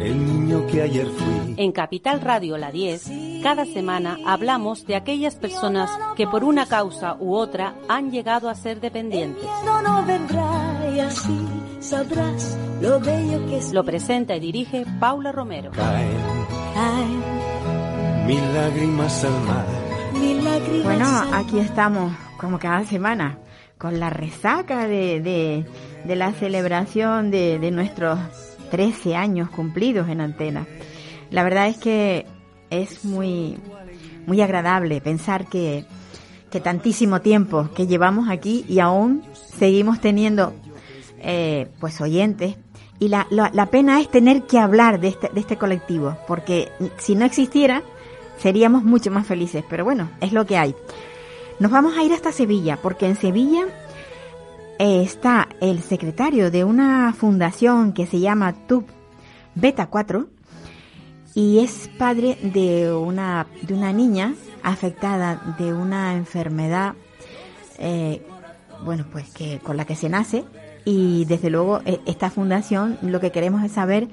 El niño que ayer fui. En Capital Radio La 10, cada semana hablamos de aquellas personas que por una causa u otra han llegado a ser dependientes. No, no vendrá y así sabrás lo bello que es. Lo presenta y dirige Paula Romero. Caen Ay, mil lágrimas al mar. mil lágrimas. Bueno, aquí estamos como cada semana con la resaca de, de, de la celebración de, de nuestros 13 años cumplidos en antena. La verdad es que es muy, muy agradable pensar que, que tantísimo tiempo que llevamos aquí y aún seguimos teniendo eh, pues oyentes. Y la, la, la pena es tener que hablar de este, de este colectivo porque si no existiera seríamos mucho más felices. Pero bueno es lo que hay. Nos vamos a ir hasta Sevilla porque en Sevilla está el secretario de una fundación que se llama TUB Beta 4 y es padre de una, de una niña afectada de una enfermedad, eh, bueno, pues que con la que se nace y desde luego eh, esta fundación lo que queremos es saber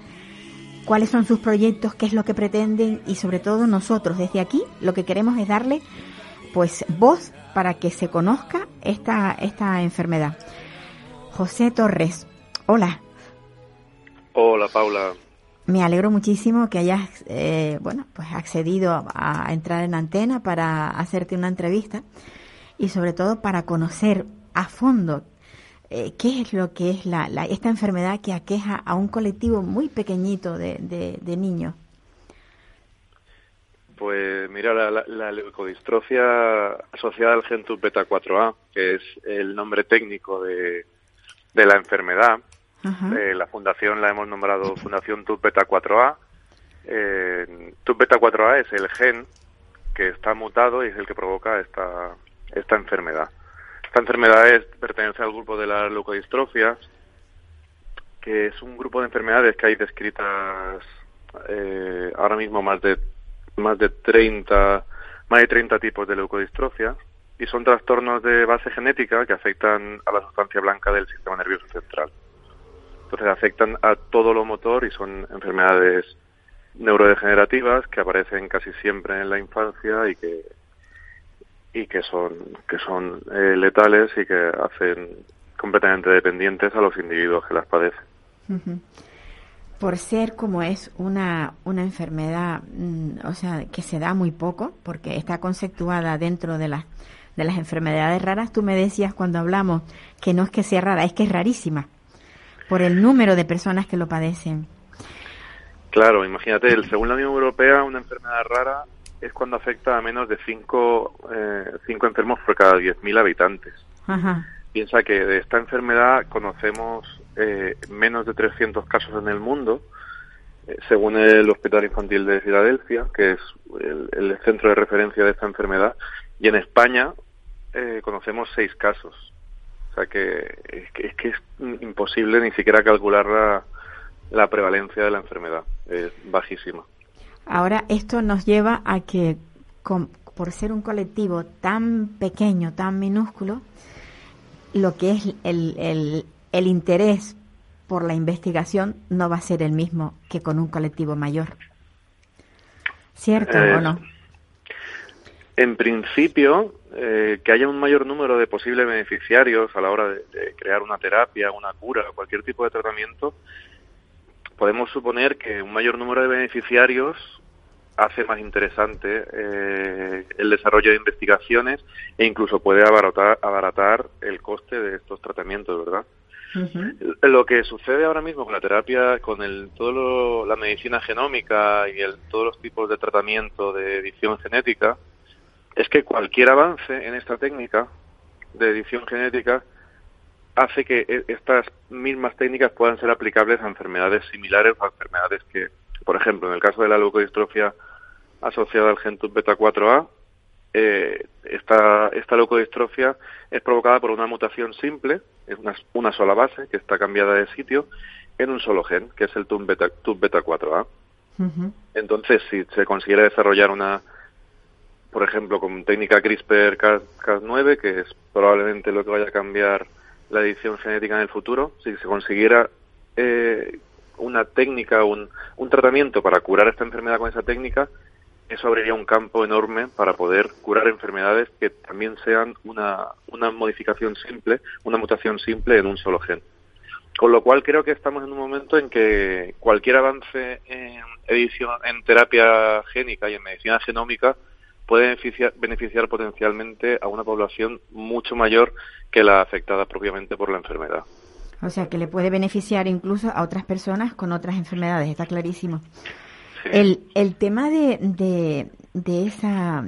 cuáles son sus proyectos, qué es lo que pretenden y sobre todo nosotros desde aquí lo que queremos es darle pues voz para que se conozca esta, esta enfermedad. José Torres, hola. Hola Paula, Me alegro muchísimo que hayas, eh, bueno, pues accedido a, a entrar en antena para hacerte una entrevista y sobre todo para conocer a fondo eh, qué es lo que es la, la- esta enfermedad que aqueja a un colectivo muy pequeñito de, de- de niños. pues mira, la, la- la leucodistrofia asociada al gen beta 4A, que es el nombre técnico de, de la enfermedad, eh, la fundación la hemos nombrado Fundación TUB beta 4A. Eh, TUB beta 4A es el gen que está mutado y es el que provoca esta, esta enfermedad. Esta enfermedad es, pertenece al grupo de las leucodistrofias, que es un grupo de enfermedades que hay descritas eh, ahora mismo más de más de 30 más de 30 tipos de leucodistrofia y son trastornos de base genética que afectan a la sustancia blanca del sistema nervioso central. Entonces afectan a todo lo motor y son enfermedades neurodegenerativas que aparecen casi siempre en la infancia y que y que son que son eh, letales y que hacen completamente dependientes a los individuos que las padecen. Por ser como es una, una enfermedad, mm, o sea, que se da muy poco, porque está conceptuada dentro de las, de las enfermedades raras, tú me decías cuando hablamos que no es que sea rara, es que es rarísima, por el número de personas que lo padecen. Claro, imagínate, el- según la Unión Europea, una enfermedad rara es cuando afecta a menos de 5 cinco enfermos por cada 10.000 habitantes. Ajá. Piensa que de esta enfermedad conocemos eh, menos de 300 casos en el mundo, eh, según el Hospital Infantil de Filadelfia, que es el, el centro de referencia de esta enfermedad, y en España eh, conocemos seis casos. O sea que es, que es que es imposible ni siquiera calcular la, la prevalencia de la enfermedad, es bajísima. Ahora, esto nos lleva a que, con- por ser un colectivo tan pequeño, tan minúsculo, lo que es el, el, el interés por la investigación no va a ser el mismo que con un colectivo mayor. ¿Cierto Eh, o no? En principio, eh, que haya un mayor número de posibles beneficiarios a la hora de, de crear una terapia, una cura, cualquier tipo de tratamiento, podemos suponer que un mayor número de beneficiarios hace más interesante eh, el desarrollo de investigaciones e incluso puede abaratar, abaratar el coste de estos tratamientos, ¿verdad? Lo que sucede ahora mismo con la terapia, con el, todo lo- la medicina genómica y el, todos los tipos de tratamiento de edición genética, es que cualquier avance en esta técnica de edición genética hace que e- estas mismas técnicas puedan ser aplicables a enfermedades similares o a enfermedades que, por ejemplo, en el caso de la leucodistrofia asociada al gen TUB beta 4A, eh, esta, esta leucodistrofia es provocada por una mutación simple, es una, una sola base que está cambiada de sitio en un solo gen, que es el TUB beta, TUB beta 4A. Entonces, si se consiguiera desarrollar una, por ejemplo, con técnica CRISPR-Cas9, que es probablemente lo que vaya a cambiar la edición genética en el futuro, si se consiguiera eh, una técnica, un, tratamiento para curar esta enfermedad con esa técnica, eso abriría un campo enorme para poder curar enfermedades que también sean una, una modificación simple, una mutación simple en un solo gen. Con lo cual creo que estamos en un momento en que cualquier avance en edición, en terapia génica y en medicina genómica puede beneficiar, beneficiar potencialmente a una población mucho mayor que la afectada propiamente por la enfermedad. O sea, que le puede beneficiar incluso a otras personas con otras enfermedades, está clarísimo. El, el tema de, de, de esa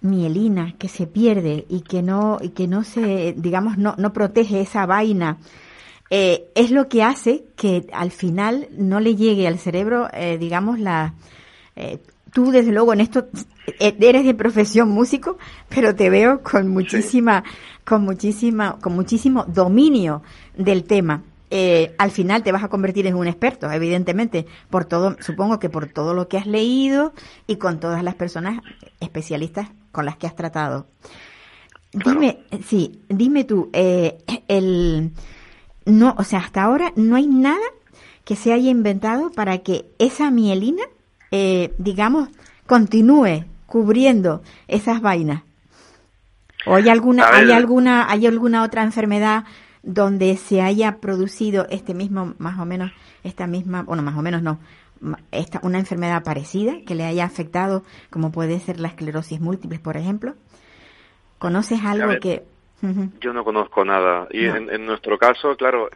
mielina que se pierde y que no y que no se digamos no, no protege esa vaina eh, es lo que hace que al final no le llegue al cerebro eh, digamos la eh, tú desde luego en esto eh, eres de profesión músico pero te veo con muchísima con muchísima con muchísimo dominio del tema. Eh, al final te vas a convertir en un experto, evidentemente, por todo, supongo que por todo lo que has leído y con todas las personas especialistas con las que has tratado. Dime, sí, dime tú, eh, el, no, o sea, hasta ahora no hay nada que se haya inventado para que esa mielina, eh, digamos, continúe cubriendo esas vainas. ¿O hay alguna, hay alguna, hay alguna otra enfermedad donde se haya producido este mismo, más o menos, esta misma, bueno, más o menos no, esta, una enfermedad parecida que le haya afectado, como puede ser la esclerosis múltiple, por ejemplo? ¿Conoces algo que...? Yo no conozco nada. Y en, nuestro caso, claro,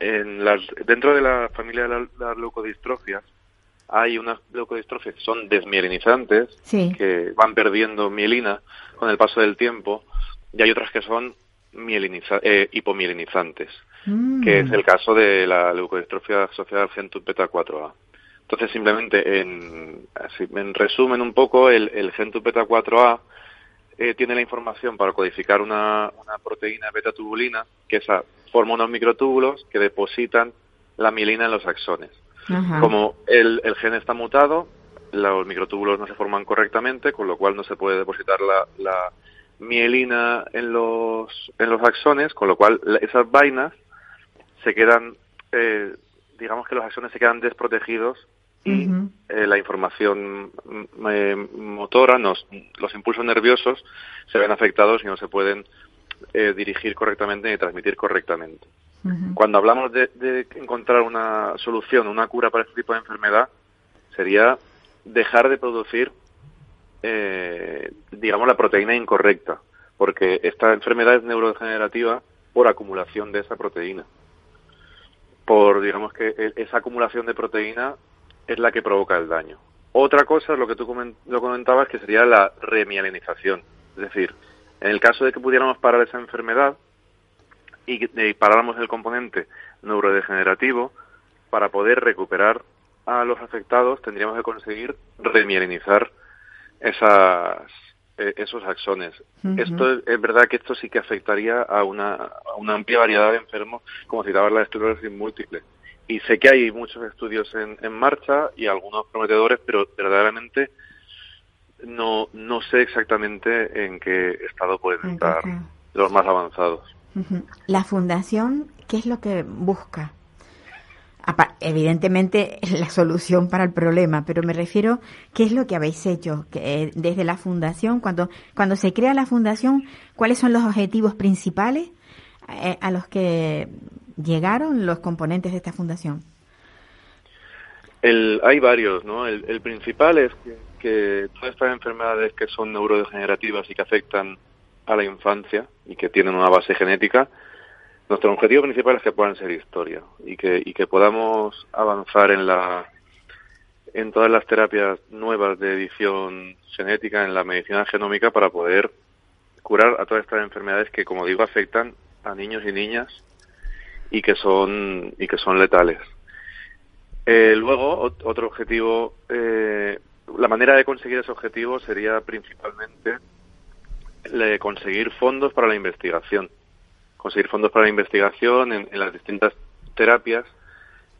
en, las, dentro de la familia de las leucodistrofias, hay unas leucodistrofias que son desmielinizantes, que van perdiendo mielina con el paso del tiempo, y hay otras que son mieliniza eh, hipomielinizantes, mm. que es el caso de la leucodistrofia asociada al gen beta 4A. Entonces, simplemente, en, en resumen un poco, el, el gen beta 4A eh, tiene la información para codificar una, una proteína beta-tubulina, que esa forma unos microtúbulos que depositan la mielina en los axones. Como el, el gen está mutado, los microtúbulos no se forman correctamente, con lo cual no se puede depositar la, la mielina en los, en los axones, con lo cual esas vainas se quedan, eh, digamos que los axones se quedan desprotegidos y eh, la información mm, eh, motora, los impulsos nerviosos se ven afectados y no se pueden dirigir correctamente ni transmitir correctamente. Cuando hablamos de, de, encontrar una solución, una cura para este tipo de enfermedad, sería dejar de producir eh, digamos, la proteína incorrecta, porque esta enfermedad es neurodegenerativa por acumulación de esa proteína. Por, digamos que e, esa acumulación de proteína es la que provoca el daño. Otra cosa, lo que tú lo comentabas, que sería la remielinización. Es decir, en el caso de que pudiéramos parar esa enfermedad y, y paráramos el componente neurodegenerativo, para poder recuperar a los afectados tendríamos que conseguir remielinizar esas, eh, esos axones. Esto es, verdad que esto sí que afectaría a una, a una amplia variedad de enfermos, como citaba la esclerosis múltiple. Y sé que hay muchos estudios en, en marcha y algunos prometedores, pero verdaderamente no, no sé exactamente en qué estado pueden estar los más avanzados. La fundación, ¿qué es lo que busca? evidentemente la solución para el problema, pero me refiero, ¿qué es lo que habéis hecho que, eh, desde la fundación? Cuando, cuando se crea la fundación, ¿cuáles son los objetivos principales eh, a los que llegaron los componentes de esta fundación? El, hay varios, ¿no? El, principal es que, que todas estas enfermedades que son neurodegenerativas y que afectan a la infancia y que tienen una base genética, nuestro objetivo principal es que puedan ser historia y que, y que podamos avanzar en la en todas las terapias nuevas de edición genética en la medicina genómica para poder curar a todas estas enfermedades que como digo afectan a niños y niñas y que son y que son letales. Eh, luego otro objetivo eh, la manera de conseguir ese objetivo sería principalmente le- conseguir fondos para la investigación. Conseguir fondos para la investigación en, las distintas terapias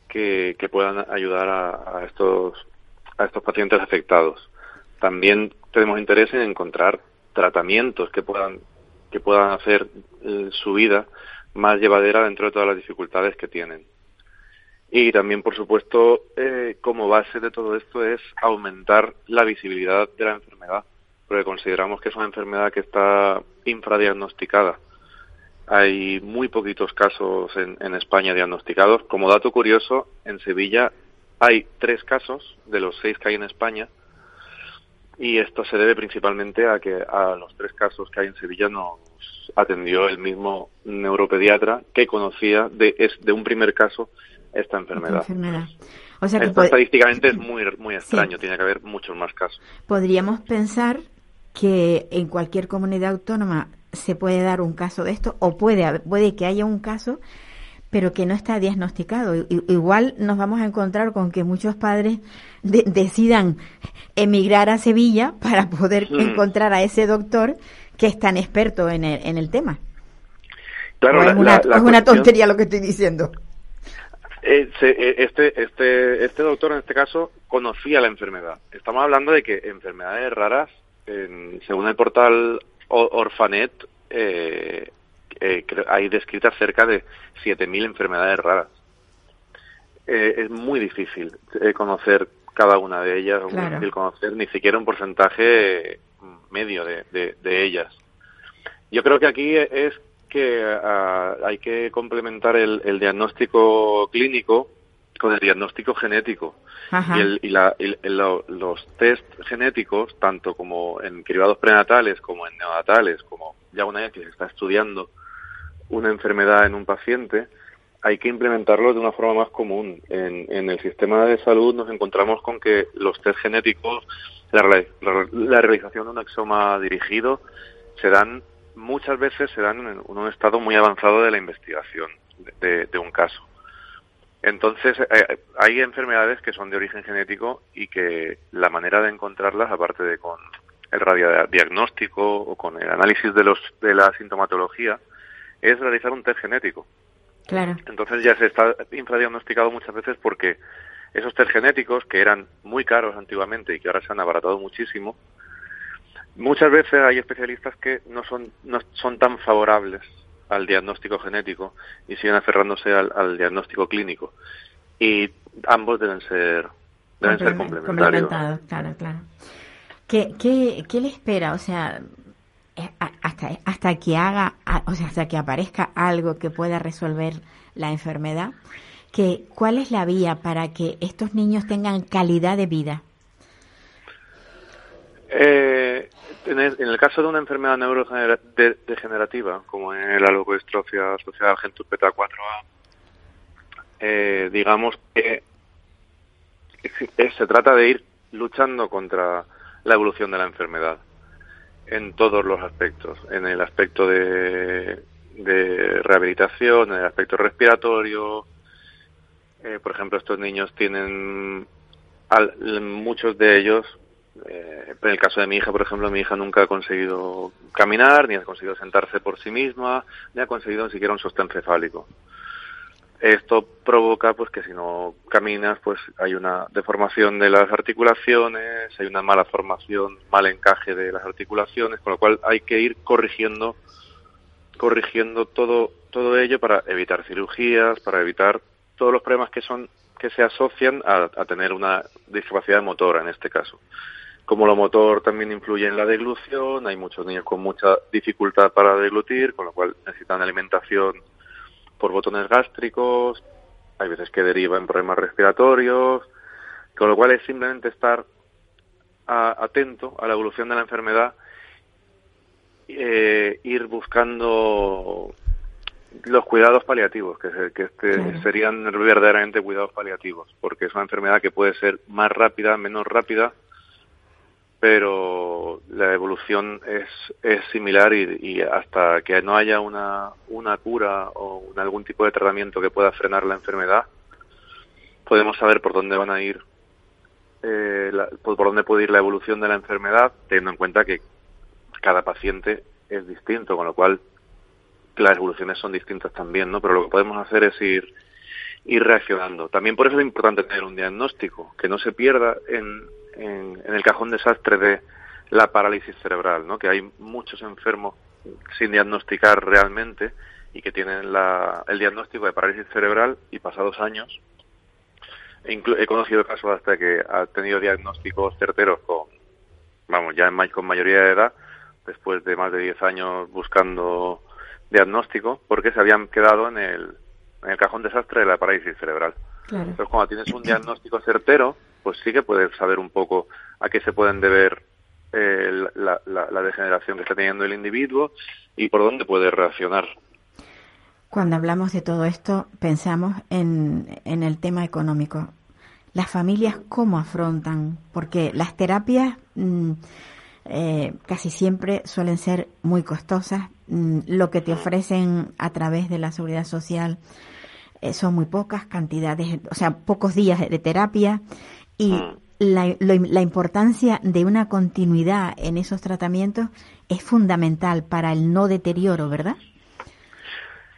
que, que puedan ayudar a, a estos a estos pacientes afectados. También tenemos interés en encontrar tratamientos que puedan que puedan hacer eh, su vida más llevadera dentro de todas las dificultades que tienen. Y también, por supuesto, eh, como base de todo esto es aumentar la visibilidad de la enfermedad, porque consideramos que es una enfermedad que está infradiagnosticada. Hay muy poquitos casos en, en España diagnosticados. Como dato curioso, en Sevilla hay tres casos de los seis que hay en España y esto se debe principalmente a que a los tres casos que hay en Sevilla nos atendió el mismo neuropediatra que conocía de, es, de un primer caso esta enfermedad. Esta enfermedad. O sea que Esto estadísticamente es muy, muy extraño, tiene que haber muchos más casos. podríamos pensar que en cualquier comunidad autónoma se puede dar un caso de esto o puede puede que haya un caso pero que no está diagnosticado. Igual nos vamos a encontrar con que muchos padres de- decidan emigrar a Sevilla para poder Mm. encontrar a ese doctor que es tan experto en el, en el tema. Claro, O la- es una, la- la es una tontería lo que estoy diciendo. Eh, se- eh, este, este, este doctor en este caso conocía la enfermedad. Estamos hablando de que enfermedades raras, en- según el portal Orfanet, eh, eh, hay descritas cerca de 7.000 enfermedades raras. Eh, es muy difícil eh, conocer cada una de ellas, es muy Claro. difícil conocer ni siquiera un porcentaje medio de, de- de ellas. Yo creo que aquí es que ah, hay que complementar el, el diagnóstico clínico con el diagnóstico genético. Ajá. Y, el- y la- y el- lo- los test genéticos, tanto como en cribados prenatales como en neonatales, como ya una vez que se está estudiando una enfermedad en un paciente, hay que implementarlos de una forma más común. En, en el sistema de salud nos encontramos con que los test genéticos, la, la- la realización de un exoma dirigido, se dan muchas veces se dan en un estado muy avanzado de la investigación de, de un caso. Entonces, eh, hay enfermedades que son de origen genético y que la manera de encontrarlas, aparte de con el radiodiagnóstico o con el análisis de, los, de la sintomatología, es realizar un test genético. Claro. Entonces ya se está infradiagnosticado muchas veces porque esos test genéticos, que eran muy caros antiguamente y que ahora se han abaratado muchísimo, muchas veces hay especialistas que no son, no son tan favorables al diagnóstico genético y siguen aferrándose al, al diagnóstico clínico. Y ambos deben ser, deben ser Complemen- complementarios. complementados, claro, claro. ¿Qué, qué, qué le espera? O sea, eh, hasta, hasta que haga, o sea, hasta que aparezca algo que pueda resolver la enfermedad, que, ¿cuál es la vía para que estos niños tengan calidad de vida? Eh, en, el, caso de una enfermedad neurodegenerativa, como en la leucodistrofia asociada al gen beta 4A, eh, digamos que se trata de ir luchando contra la evolución de la enfermedad en todos los aspectos, en el aspecto de, de rehabilitación, en el aspecto respiratorio. Eh, por ejemplo, estos niños tienen, al- muchos de ellos, en el caso de mi hija, por ejemplo, mi hija nunca ha conseguido caminar, ni ha conseguido sentarse por sí misma, ni ha conseguido ni siquiera un sostén cefálico. Esto provoca pues que si no caminas pues hay una deformación de las articulaciones, hay una mala formación, mal encaje de las articulaciones, con lo cual hay que ir corrigiendo corrigiendo todo todo ello para evitar cirugías, para evitar todos los problemas que son que se asocian a, a tener una discapacidad motora en este caso. Como lo motor también influye en la deglución, hay muchos niños con mucha dificultad para deglutir, con lo cual necesitan alimentación por botones gástricos, hay veces que deriva en problemas respiratorios, con lo cual es simplemente estar a- atento a la evolución de la enfermedad, eh, ir buscando los cuidados paliativos, que, se- que este- Claro. serían verdaderamente cuidados paliativos, porque es una enfermedad que puede ser más rápida, menos rápida, pero la evolución es, es similar y, y hasta que no haya una, una cura o algún tipo de tratamiento que pueda frenar la enfermedad, podemos saber por dónde van a ir eh, la- por dónde puede ir la evolución de la enfermedad, teniendo en cuenta que cada paciente es distinto, con lo cual las evoluciones son distintas también, ¿no? Pero lo que podemos hacer es ir ir reaccionando. También por eso es importante tener un diagnóstico, que no se pierda en, en, en el cajón desastre de la parálisis cerebral, ¿no? Que hay muchos enfermos sin diagnosticar realmente y que tienen la, el diagnóstico de parálisis cerebral y pasados años he conocido casos hasta que ha tenido diagnósticos certeros con, vamos, ya en con mayoría de edad, después de más de 10 años buscando diagnóstico, porque se habían quedado en el, en el cajón desastre de la parálisis cerebral. Claro. Entonces, cuando tienes un diagnóstico certero, pues sí que puedes saber un poco a qué se pueden deber eh, la, la- la degeneración que está teniendo el individuo y por dónde puede reaccionar. Cuando hablamos de todo esto, pensamos en, en el tema económico. Las familias, ¿cómo afrontan? Porque las terapias mm, eh, casi siempre suelen ser muy costosas. Mm, lo que te ofrecen a través de la seguridad social eh, son muy pocas cantidades, o sea, pocos días de terapia y Mm. la, lo- la importancia de una continuidad en esos tratamientos es fundamental para el no deterioro, ¿verdad?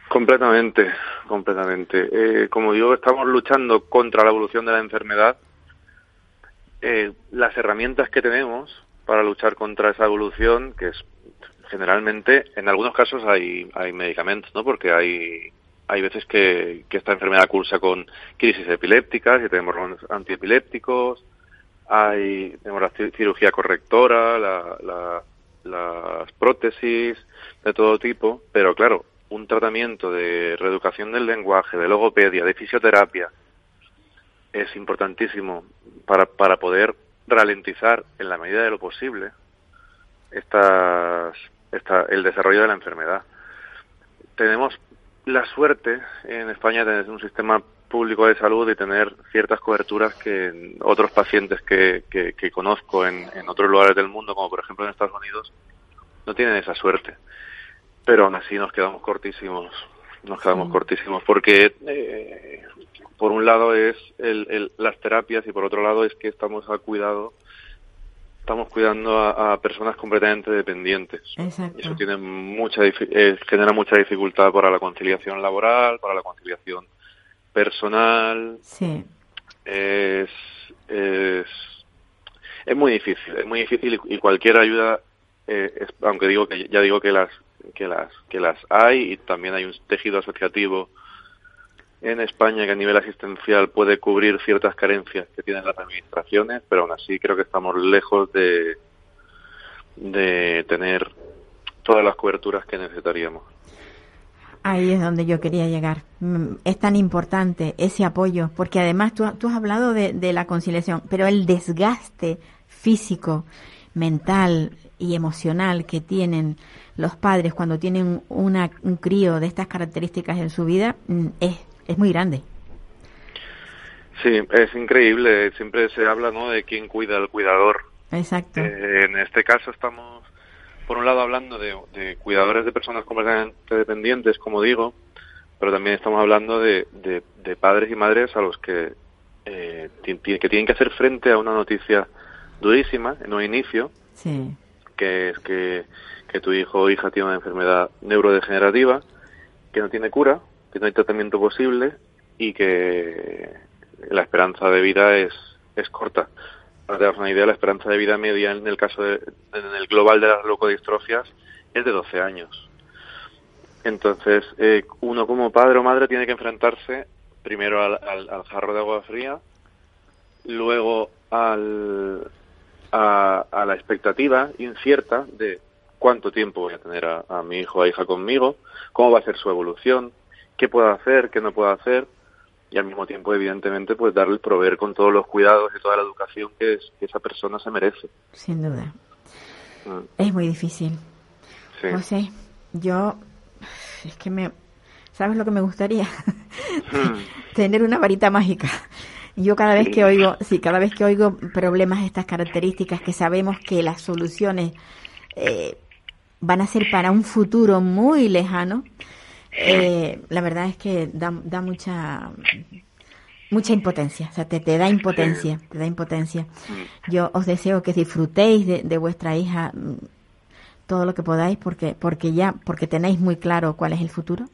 Completamente, completamente. Eh, como digo, estamos luchando contra la evolución de la enfermedad. Eh, las herramientas que tenemos para luchar contra esa evolución, que es generalmente, en algunos casos hay, hay medicamentos, ¿no? Porque hay, hay veces que, que esta enfermedad cursa con crisis epilépticas y tenemos antiepilépticos, hay, tenemos la ci- cirugía correctora, la- la- las prótesis de todo tipo, pero claro, un tratamiento de reeducación del lenguaje, de logopedia, de fisioterapia, es importantísimo para, para poder ralentizar en la medida de lo posible estas, esta, el desarrollo de la enfermedad. Tenemos la suerte en España de tener un sistema público de salud y tener ciertas coberturas que otros pacientes que, que, que conozco en, en otros lugares del mundo, como por ejemplo en Estados Unidos, no tienen esa suerte. Pero aún así nos quedamos cortísimos, nos quedamos cortísimos, porque eh, por un lado es el, el- las terapias y por otro lado es que estamos a cuidado, estamos cuidando a, a personas completamente dependientes. Exacto. Y eso tiene mucha, eh, genera mucha dificultad para la conciliación laboral, para la conciliación personal. Sí. Es, es, es muy difícil, es muy difícil y, y cualquier ayuda, eh, es- aunque digo que ya digo que las que las que las hay y también hay un tejido asociativo en España que a nivel asistencial puede cubrir ciertas carencias que tienen las administraciones, pero aún así creo que estamos lejos de de tener todas las coberturas que necesitaríamos. Ahí es donde yo quería llegar. Mm, Es tan importante ese apoyo, porque además tú, has hablado de, de la conciliación, pero el desgaste físico, mental y emocional que tienen los padres cuando tienen una, un crío de estas características en su vida mm, es, es muy grande. Sí, es increíble. Siempre se habla ¿no? de quién cuida al cuidador. Exacto. Eh, en este caso estamos, por un lado, hablando de, de cuidadores de personas completamente dependientes, como digo, pero también estamos hablando de, de- de padres y madres a los que, eh, que tienen que hacer frente a una noticia durísima en un inicio, Sí. que es que, que tu hijo o hija tiene una enfermedad neurodegenerativa, que no tiene cura, que no hay tratamiento posible y que la esperanza de vida es, es corta. Para hagas una idea, la esperanza de vida media en el caso de, global de las leucodistrofias es de 12 años. Entonces, eh, uno como padre o madre tiene que enfrentarse primero al, al- al jarro de agua fría, luego al, a, a la expectativa incierta de cuánto tiempo voy a tener a, a mi hijo o hija conmigo, cómo va a ser su evolución, qué puedo hacer, qué no puedo hacer, y al mismo tiempo, evidentemente, pues darle, proveer con todos los cuidados y toda la educación que, es- que esa persona se merece. Sin duda. Mm, Es muy difícil. Sí. José, yo es que me ¿sabes lo que me gustaría? Tener una varita mágica. Yo cada vez Sí. que oigo, sí, cada vez que oigo problemas de estas características que sabemos que las soluciones eh, van a ser para un futuro muy lejano, eh, la verdad es que da, da mucha mucha impotencia, o sea, te, te da impotencia, te da impotencia. Mm. Yo os deseo que disfrutéis de, de vuestra hija mm, todo lo que podáis porque porque ya porque tenéis muy claro cuál es el futuro.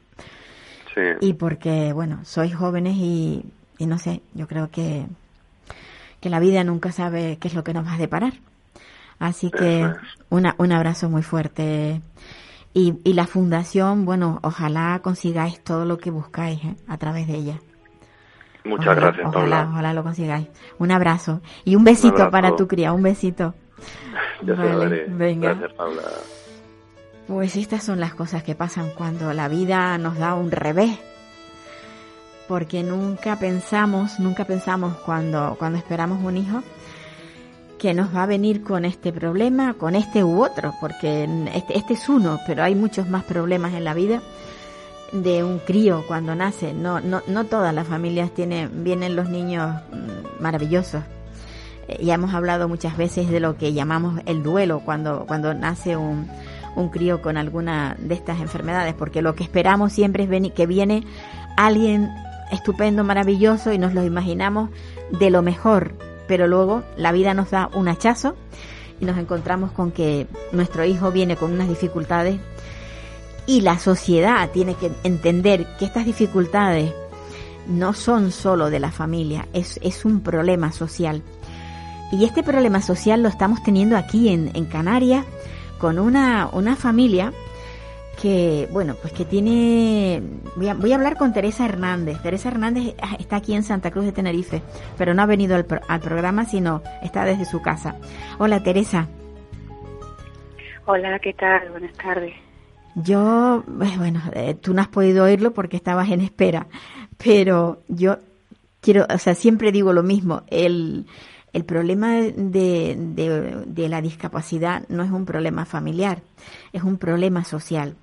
Sí. Y porque bueno, sois jóvenes y, y no sé, yo creo que que la vida nunca sabe qué es lo que nos va a deparar. Así que una, un abrazo muy fuerte. Y, y la fundación, bueno, ojalá consigáis todo lo que buscáis ¿eh? a través de ella. Muchas gracias, ojalá, Ojalá lo consigáis. Un abrazo. Y un besito para tu cría, un besito. Venga. Gracias, Paula. Pues estas son las cosas que pasan cuando la vida nos da un revés. Porque nunca pensamos, nunca pensamos cuando, cuando esperamos un hijo que nos va a venir con este problema, con este u otro, porque este, este es uno, pero hay muchos más problemas en la vida de un crío cuando nace. No, no, no todas las familias tienen, vienen los niños mm, maravillosos. Eh, ya hemos hablado muchas veces de lo que llamamos el duelo cuando, cuando nace un, un crío con alguna de estas enfermedades, porque lo que esperamos siempre es que viene alguien estupendo, maravilloso y nos lo imaginamos de lo mejor, pero luego la vida nos da un hachazo y nos encontramos con que nuestro hijo viene con unas dificultades y la sociedad tiene que entender que estas dificultades no son solo de la familia, es, es un problema social. Y este problema social lo estamos teniendo aquí en, en Canarias con una, una familia que, bueno, pues que tiene... Voy a, voy a, hablar con Teresa Hernández. Teresa Hernández está aquí en Santa Cruz de Tenerife, pero no ha venido al, al programa, sino está desde su casa. Hola, Teresa. Hola, ¿qué tal? Buenas tardes. Yo, eh, bueno, eh, tú no has podido oírlo porque estabas en espera, pero yo quiero, o sea, siempre digo lo mismo, el, el problema de, de, de, la discapacidad no es un problema familiar, es un problema social.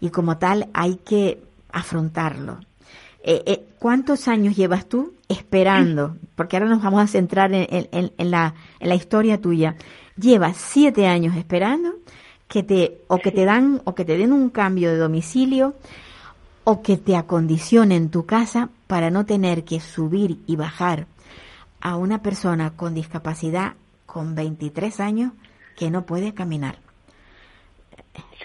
Y como tal hay que afrontarlo. Eh, ¿Cuántos años llevas tú esperando? Porque ahora nos vamos a centrar en, en, en, la, en la historia tuya. Llevas siete años esperando que te o que te dan o que te den un cambio de domicilio o que te acondicionen tu casa para no tener que subir y bajar a una persona con discapacidad con 23 años que no puede caminar.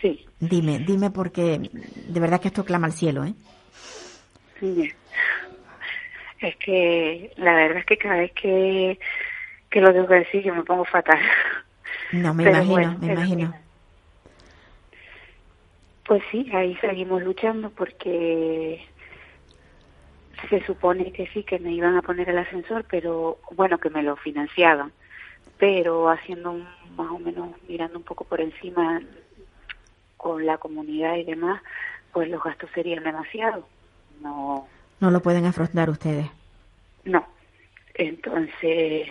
Sí. Dime, dime porque de verdad que esto clama al cielo, ¿eh? Sí. Es que la verdad es que cada vez que, que lo tengo que decir yo me pongo fatal. No, me imagino, me imagino. Pues sí, ahí seguimos luchando porque se supone que sí, que me iban a poner el ascensor, pero bueno, que me lo financiaban, pero haciendo un, más o menos, mirando un poco por encima con la comunidad y demás, pues los gastos serían demasiado. No, no lo pueden afrontar ustedes. No. Entonces,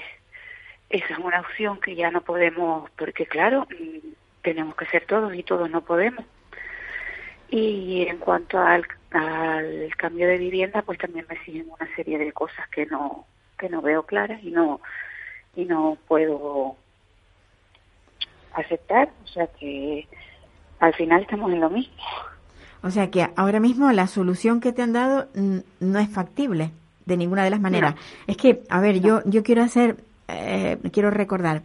esa es una opción que ya no podemos, porque claro, mm, tenemos que ser todos y todos no podemos. Y en cuanto al, al cambio de vivienda, pues también me siguen una serie de cosas que no que no veo claras y no y no puedo aceptar, o sea que al final estamos en lo mismo. O sea que ahora mismo la solución que te han dado no es factible de ninguna de las maneras. Es que, a ver, yo yo quiero hacer, eh, quiero recordar,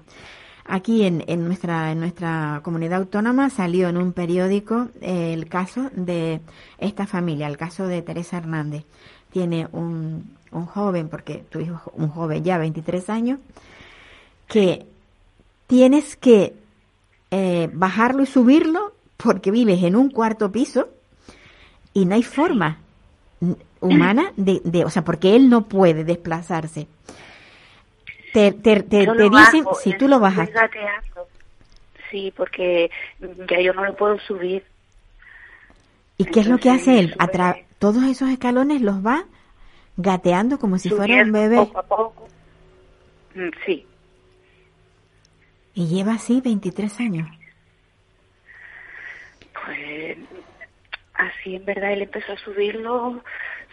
Aquí en, en, nuestra, en nuestra comunidad autónoma salió en un periódico el caso de esta familia, el caso de Teresa Hernández. Tiene un, un joven, porque tu hijo un joven ya, 23 años, que tienes que eh, bajarlo y subirlo porque vives en un cuarto piso y no hay forma humana de, de, o sea, porque él no puede desplazarse. Te, te, te, dicen si tú lo bajas. Sí, porque ya yo no lo puedo subir. ¿Y qué es lo que hace él? Atra todos esos escalones los va gateando como si fuera un bebé. Poco a poco. Mm, sí. Y lleva así 23 años. Pues así en verdad él empezó a subirlo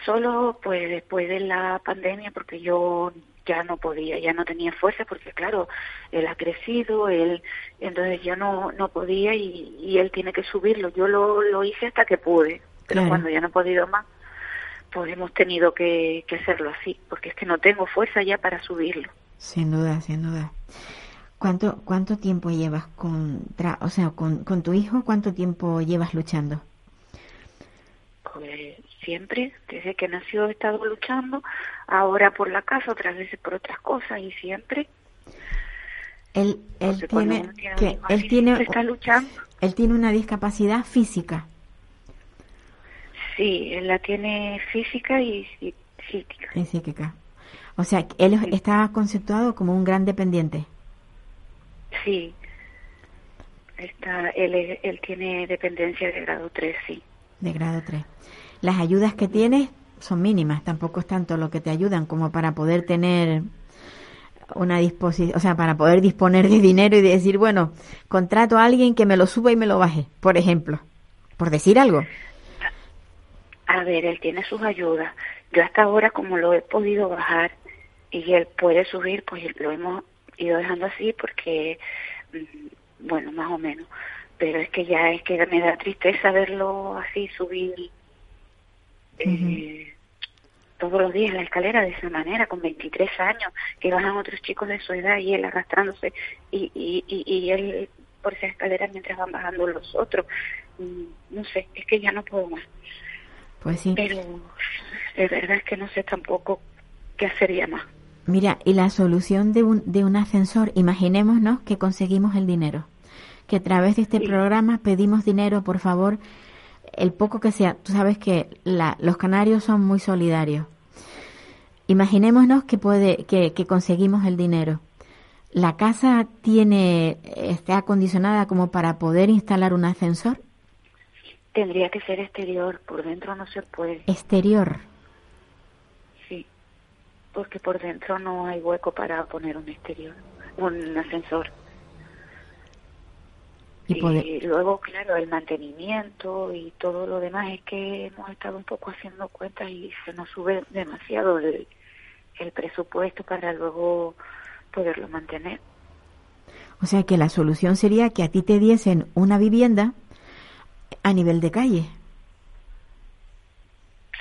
solo pues después de la pandemia porque yo ya no podía, ya no tenía fuerza porque claro, él ha crecido, él, entonces yo no, no podía y, él tiene que subirlo. Yo lo, lo hice hasta que pude, pero cuando ya no he podido más, pues hemos tenido que, que hacerlo así, porque es que no tengo fuerza ya para subirlo. Sin duda, sin duda. ¿Cuánto, cuánto tiempo llevas contra, o sea, con, con tu hijo? ¿Cuánto tiempo llevas luchando? Pues siempre, desde que nació he estado luchando, ahora por la casa, otras veces por otras cosas y siempre. Él, él Porque tiene, tiene que, él tiene, está luchando. él tiene una discapacidad física. Sí, él la tiene física y psíquica. y psíquica. O sea, él está conceptuado como un gran dependiente. Sí. Está, él, él tiene dependencia de grado 3, sí. de grado 3. Las ayudas que tienes son mínimas, tampoco es tanto lo que te ayudan como para poder tener una disposición, o sea, para poder disponer de dinero y decir, bueno, contrato a alguien que me lo suba y me lo baje, por ejemplo, por decir algo. A ver, él tiene sus ayudas. Yo hasta ahora, como lo he podido bajar y él puede subir, pues lo hemos ido dejando así porque, mm, bueno, más o menos. Pero es que ya es que me da tristeza verlo así subir eh, todos los días la escalera de esa manera, con 23 años, que bajan otros chicos de su edad y él arrastrándose y, y, y, y él por esa escalera mientras van bajando los otros. Mm, No sé, es que ya no puedo más. Pues sí. Pero de verdad es que no sé tampoco qué hacería más. Mira, y la solución de un, de un ascensor, imaginémonos que conseguimos el dinero, que a través de este Sí. programa pedimos dinero, por favor, el poco que sea. Tú sabes que la, los canarios son muy solidarios. Imaginémonos que puede, que, que conseguimos el dinero. La casa tiene, está acondicionada como para poder instalar un ascensor Tendría que ser exterior, por dentro no se puede, exterior. sí. Porque por dentro no hay hueco para poner un exterior, un ascensor. Y luego, claro, el mantenimiento y todo lo demás es que hemos estado un poco haciendo cuentas y se nos sube demasiado el, el presupuesto para luego poderlo mantener. o sea que la solución sería que a ti te diesen una vivienda a nivel de calle.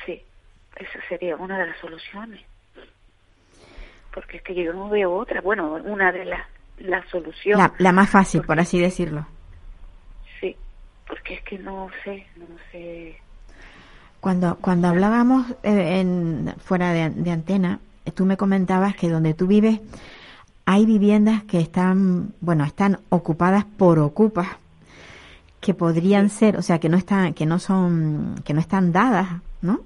Sí, esa sería una de las soluciones. Porque es que yo no veo otra. Bueno, una de las la solución. La, la más fácil, por así decirlo. Porque es que no sé, no sé. Cuando, cuando hablábamos eh, en, fuera de, de antena, eh, tú me comentabas que donde tú vives hay viviendas que están, bueno, están ocupadas por ocupas, que podrían ser, o sea, que no están, que no son, que no están dadas, ¿no?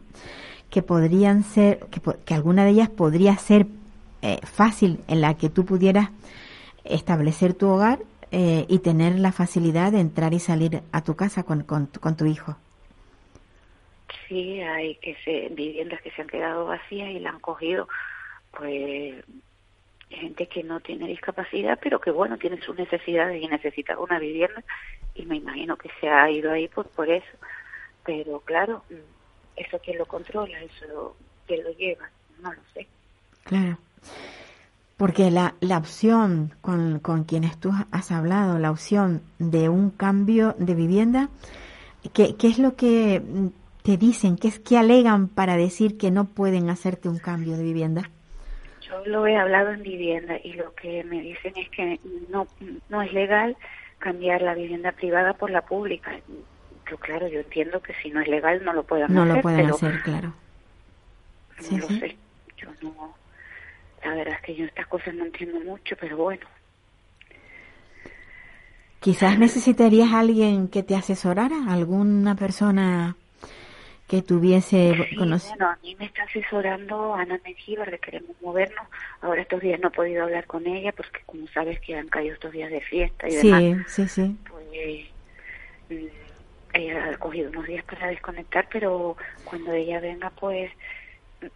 Que podrían ser, que alguna de ellas podría ser eh, fácil en la que tú pudieras establecer tu hogar eh, y tener la facilidad de entrar y salir a tu casa con, con, tu- con tu hijo. Sí, hay que se, viviendas que se han quedado vacías y la han cogido, pues, gente que no tiene discapacidad, pero que, bueno, tiene sus necesidades y necesita una vivienda, y me imagino que se ha ido ahí por, por eso. Pero, claro, mm, eso quién lo controla, eso quién lo lleva, no lo sé. Claro. Porque la, la opción con, con quienes tú has hablado, la opción de un cambio de vivienda, ¿qué, qué es lo que te dicen? ¿Qué es que alegan para decir que no pueden hacerte un cambio de vivienda? Yo lo he hablado en vivienda y lo que me dicen es que no, no es legal cambiar la vivienda privada por la pública. Yo, claro, yo entiendo que si no es legal no lo puedan No hacer. lo pueden pero hacer, claro. No Sí, lo sí. sé. Yo no. La verdad es que yo estas cosas no entiendo mucho, pero bueno. Quizás necesitarías a alguien que te asesorara, alguna persona que tuviese Sí, bueno, a mí me está asesorando Ana Mengíbar de Queremos Movernos. Ahora estos días no he podido hablar con ella porque como sabes que han caído estos días de fiesta y demás. Sí, sí, sí. pues mm, ella ha cogido unos días para desconectar, pero cuando ella venga, pues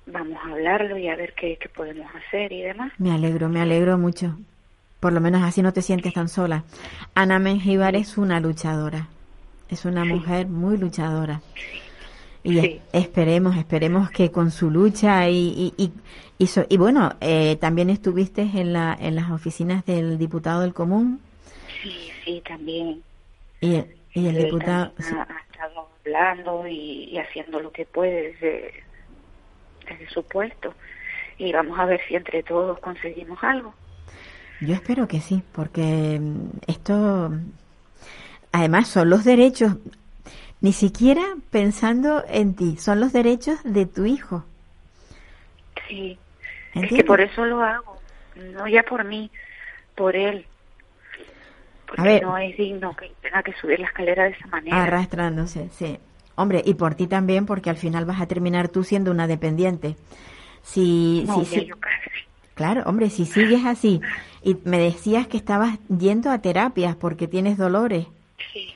vamos a hablarlo y a ver qué, qué podemos hacer y demás. Me alegro, me alegro mucho. Por lo menos así no te sientes tan sola. Ana Mengíbar es una luchadora. Es una Sí. mujer muy luchadora. Y Sí. esperemos, esperemos que con su lucha y, y, y, y, so- y bueno, eh, también estuviste en, la, en las oficinas del diputado del común Sí, sí, también. y, y el diputado... ha, ha estado hablando y, y haciendo lo que puede desde, de su puesto. Y vamos a ver si entre todos conseguimos algo. Yo espero que sí, porque mm, esto, además, son los derechos, ni siquiera pensando en ti, son los derechos de tu hijo. Sí, es que por eso lo hago, no ya por mí, por él. Porque no es digno que tenga que subir la escalera de esa manera. Arrastrándose, sí. Hombre, y por ti también, porque al final vas a terminar tú siendo una dependiente. Si, no, si. Claro, hombre, si sigues así y me decías que estabas yendo a terapias porque tienes dolores. Sí,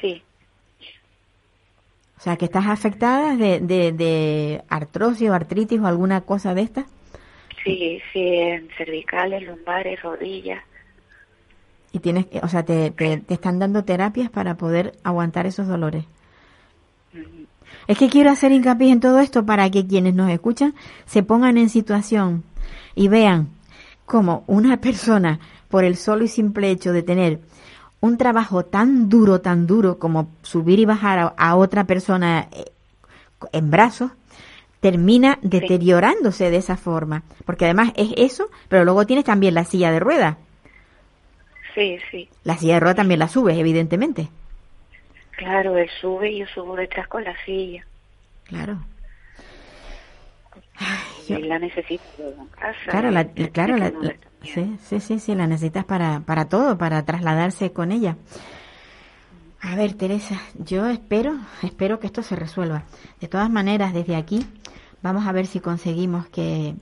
sí. O sea, que estás afectada de, de, de artrosis o artritis o alguna cosa de esta. Sí, sí, en cervicales, lumbares, rodillas. Y tienes, o sea, te, te, te están dando terapias para poder aguantar esos dolores. Es que quiero hacer hincapié en todo esto para que quienes nos escuchan se pongan en situación y vean cómo una persona, por el solo y simple hecho de tener un trabajo tan duro, tan duro como subir y bajar a, otra persona eh, en brazos, termina deteriorándose de esa forma. Porque además es eso, pero luego tienes también la silla de ruedas. Sí, sí. La silla de ruedas también la subes, evidentemente. Claro, él sube y yo subo detrás con la silla. Claro. Ay, la en casa. Claro, la, claro la, sí, sí, sí, sí, la necesitas para, para todo, para trasladarse con ella. A ver, Teresa, yo espero, espero que esto se resuelva. De todas maneras, desde aquí, vamos a ver si conseguimos que,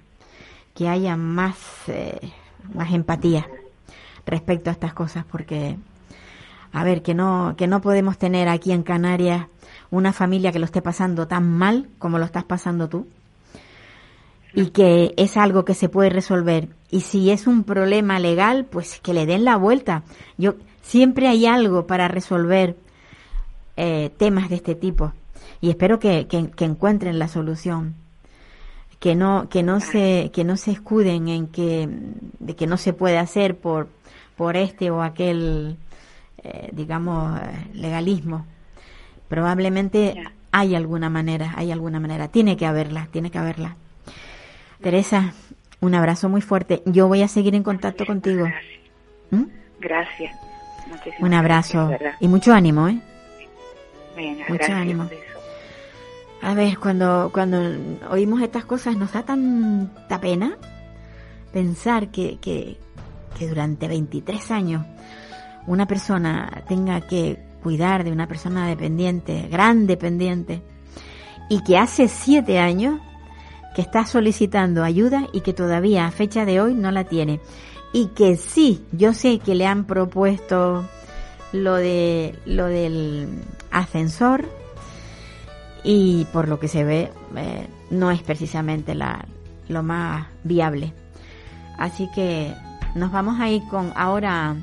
que haya más, eh, más empatía respecto a estas cosas, porque, a ver, que no, que no podemos tener aquí en Canarias una familia que lo esté pasando tan mal como lo estás pasando tú y que es algo que se puede resolver. Y si es un problema legal, pues que le den la vuelta. Yo siempre hay algo para resolver eh, temas de este tipo y espero que, que, encuentren la solución. Que no que no se que no se escuden en que de que no se puede hacer por por este o aquel eh, digamos legalismo. Probablemente hay alguna manera, hay alguna manera. Tiene que haberla, tiene que haberla. Teresa, un abrazo muy fuerte. Yo voy a seguir en contacto contigo. ¿Mm? Gracias. un abrazo y mucho ánimo, ¿eh? mucho ánimo. A ver, cuando, cuando oímos estas cosas nos da tanta pena pensar que, que, que durante 23 años una persona tenga que cuidar de una persona dependiente, gran dependiente, y que hace siete años que está solicitando ayuda y que todavía a fecha de hoy no la tiene. Y que sí, yo sé que le han propuesto lo de lo del ascensor y por lo que se ve eh, no es precisamente la, lo más viable. Así que nos vamos a ir con ahora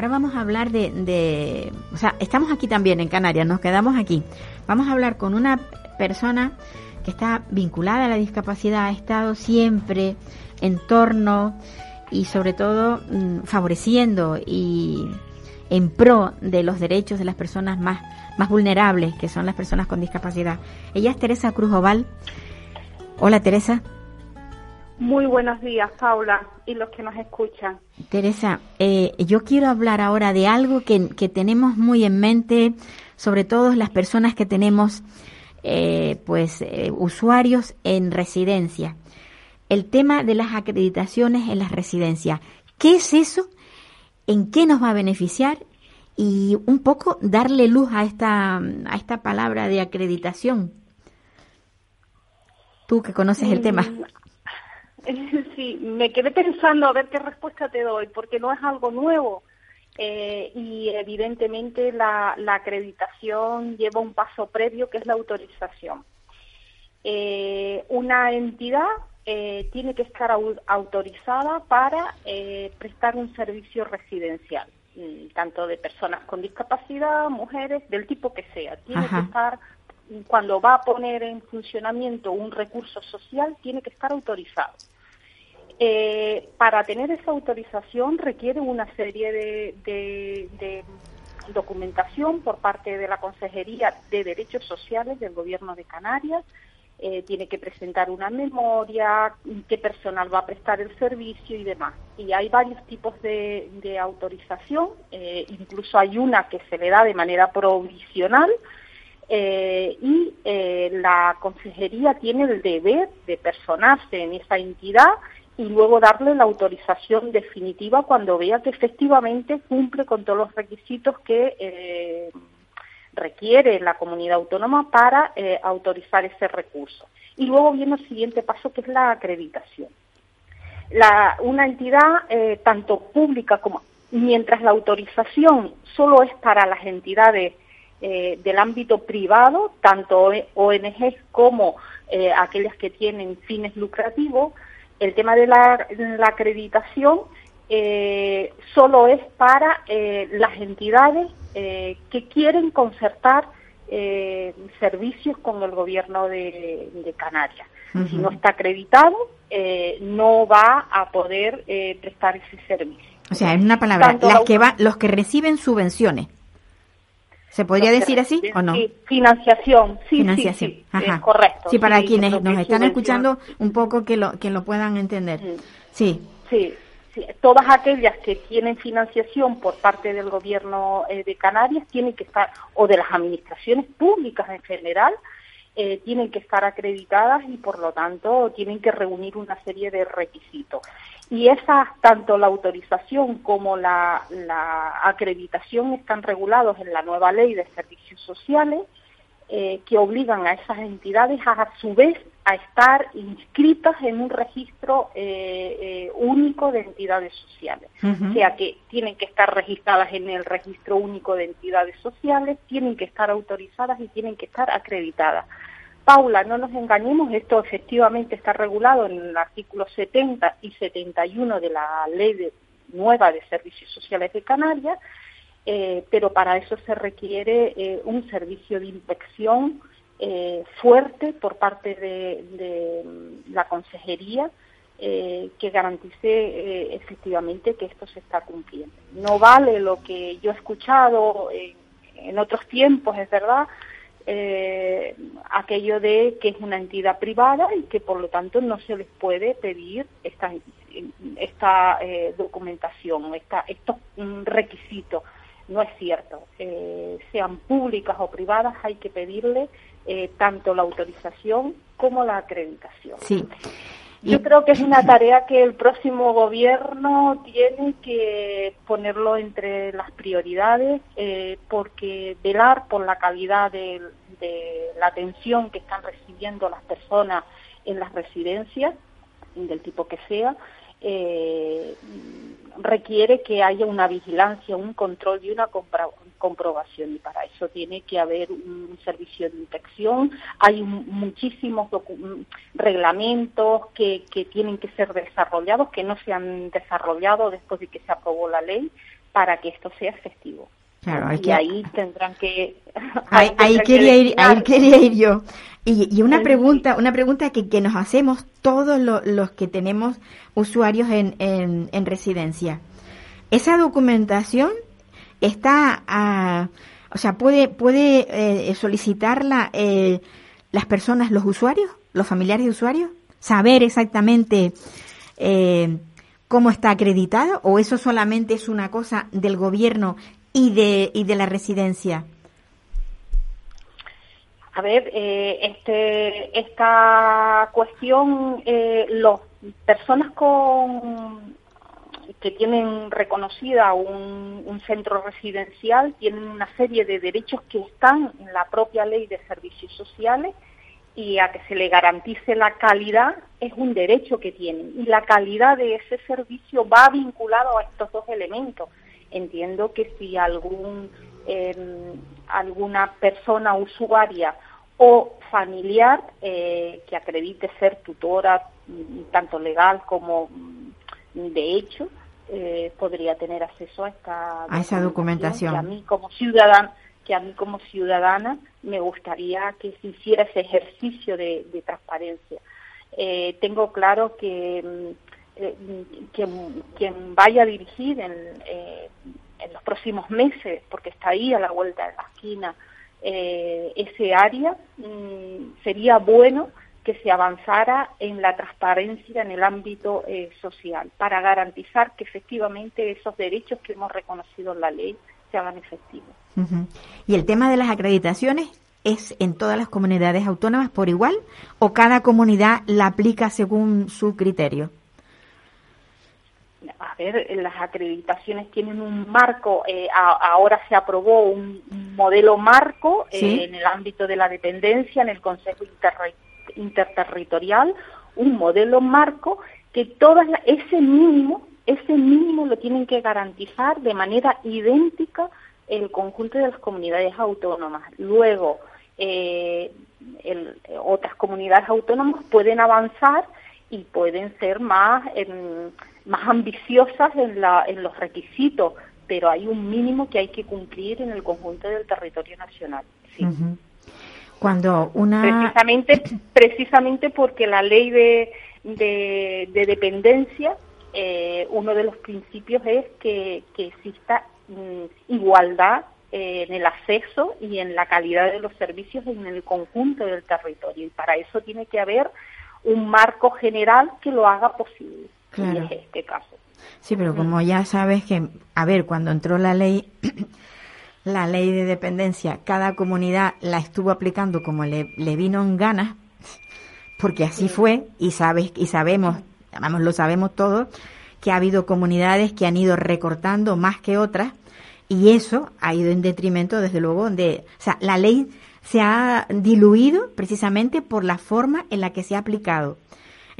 ahora vamos a hablar de, de o sea, estamos aquí también en Canarias, nos quedamos aquí. Vamos a hablar con una persona que está vinculada a la discapacidad, ha estado siempre en torno y sobre todo mm, favoreciendo y en pro de los derechos de las personas más, más vulnerables, que son las personas con discapacidad. Ella es Teresa Cruz Oval. Hola Teresa. Muy buenos días, Paula, y los que nos escuchan. Teresa, eh, yo quiero hablar ahora de algo que, que tenemos muy en mente, sobre todo las personas que tenemos eh, pues eh, usuarios en residencia. El tema de las acreditaciones en las residencias. ¿Qué es eso? ¿En qué nos va a beneficiar? Y un poco darle luz a esta, a esta palabra de acreditación. Tú que conoces el tema. Mm, sí, me quedé pensando a ver qué respuesta te doy, porque no es algo nuevo. Eh, y evidentemente la, acreditación lleva un paso previo que es la autorización. Eh, una entidad eh, tiene que estar autorizada para prestar un servicio residencial, mm, tanto de personas con discapacidad, mujeres, del tipo que sea. Tiene que estar, cuando va a poner en funcionamiento un recurso social, tiene que estar autorizado. Eh, para tener esa autorización requiere una serie de, documentación por parte de la Consejería de Derechos Sociales del Gobierno de Canarias, eh, tiene que presentar una memoria, qué personal va a prestar el servicio y demás. Y hay varios tipos de, autorización, eh, incluso hay una que se le da de manera provisional y la consejería tiene el deber de personarse en esa entidad y luego darle la autorización definitiva cuando vea que efectivamente cumple con todos los requisitos que requiere la comunidad autónoma para eh, autorizar ese recurso. Y luego viene el siguiente paso, que es la acreditación. La, una entidad, eh, tanto pública como, mientras la autorización solo es para las entidades eh, del ámbito privado, tanto ONGs como aquellas que tienen fines lucrativos, el tema de la, la acreditación eh, solo es para eh, las entidades eh, que quieren concertar eh, servicios con el gobierno de, Canarias. Si no está acreditado, no va a poder prestar ese servicio. O sea, en una palabra, las que va, los que reciben subvenciones. ¿Se podría decir así o no? Sí, financiación, sí, financiación. sí, correcto. Sí, para quienes nos están escuchando, un poco que lo, que lo puedan entender. Sí. Sí, todas aquellas que tienen financiación por parte del gobierno eh, de Canarias tienen que estar, o de las administraciones públicas en general, eh, tienen que estar acreditadas y por lo tanto tienen que reunir una serie de requisitos. Y esas, tanto la autorización como la, la acreditación están regulados en la nueva ley de servicios sociales eh, que obligan a esas entidades a, a su vez a estar inscritas en un registro eh, eh, único de entidades sociales. O sea que tienen que estar registradas en el registro único de entidades sociales, tienen que estar autorizadas y tienen que estar acreditadas. Paula, no nos engañemos, esto efectivamente está regulado en el artículo 70 y 71 de la Ley Nueva de Servicios Sociales de Canarias, eh, pero para eso se requiere eh, un servicio de inspección eh, fuerte por parte de, mm, la consejería que garantice efectivamente que esto se está cumpliendo. No vale lo que yo he escuchado en, otros tiempos, es verdad, aquello de que es una entidad privada y que por lo tanto no se les puede pedir esta, esta documentación, esta, estos mm, requisitos no es cierto. Eh, sean públicas o privadas, hay que pedirle eh, tanto la autorización como la acreditación. Sí. Yo creo que es una tarea que el próximo gobierno tiene que ponerlo entre las prioridades, eh, porque velar por la calidad de, la atención que están recibiendo las personas en las residencias, del tipo que sea, eh, requiere que haya una vigilancia, un control y una comprobación y para eso tiene que haber un servicio de inspección. Hay muchísimos reglamentos que, que tienen que ser desarrollados, que no se han desarrollado después de que se aprobó la ley para que esto sea efectivo. Claro, y ahí tendrán que... Ahí, quería, ir, ahí quería ir yo. Y, una pregunta, una pregunta que, que nos hacemos todos los que tenemos usuarios en, en, residencia. ¿Esa documentación está, a, o sea, puede, puede eh, solicitarla eh, las personas, los usuarios, los familiares de usuarios? ¿Saber exactamente eh, cómo está acreditado o eso solamente es una cosa del gobierno y de, y de la residencia? A ver, eh, este, esta cuestión, eh, las personas con que tienen reconocida un, un, centro residencial tienen una serie de derechos que están en la propia ley de servicios sociales y a que se le garantice la calidad es un derecho que tienen y la calidad de ese servicio va vinculado a estos dos elementos. Entiendo que si algún eh, alguna persona usuaria o familiar eh, que acredite ser tutora, mm, tanto legal como mm, de hecho, eh, podría tener acceso a esta a esa documentación. Que a mí como ciudadana, que a mí como ciudadana me gustaría que se hiciera ese ejercicio de, transparencia. Eh, tengo claro que mm, quien, quien, vaya a dirigir en, en los próximos meses, porque está ahí a la vuelta de la esquina, eh, ese área, mm, sería bueno que se avanzara en la transparencia en el ámbito eh, social para garantizar que efectivamente esos derechos que hemos reconocido en la ley se hagan efectivos. ¿Y el tema de las acreditaciones es en todas las comunidades autónomas por igual o cada comunidad la aplica según su criterio? A ver, las acreditaciones tienen un marco, eh, ahora se aprobó un, modelo marco eh, en el ámbito de la dependencia, en el Consejo Interterritorial, un modelo marco que todas ese mínimo, ese mínimo lo tienen que garantizar de manera idéntica el conjunto de las comunidades autónomas. Luego, eh, otras comunidades autónomas pueden avanzar y pueden ser más más ambiciosas en, la, en los requisitos, pero hay un mínimo que hay que cumplir en el conjunto del territorio nacional. Cuando una precisamente precisamente porque la ley de, de, dependencia eh, uno de los principios es que, que exista mm, igualdad eh, en el acceso y en la calidad de los servicios en el conjunto del territorio y para eso tiene que haber un marco general que lo haga posible. Claro. este caso. Sí, pero como ya sabes que, a ver, cuando entró la ley, la ley de dependencia, cada comunidad la estuvo aplicando como le, vino en ganas, porque así fue, y sabes, y sabemos, vamos, lo sabemos todos, que ha habido comunidades que han ido recortando más que otras, y eso ha ido en detrimento, desde luego, de, o sea, la ley se ha diluido precisamente por la forma en la que se ha aplicado.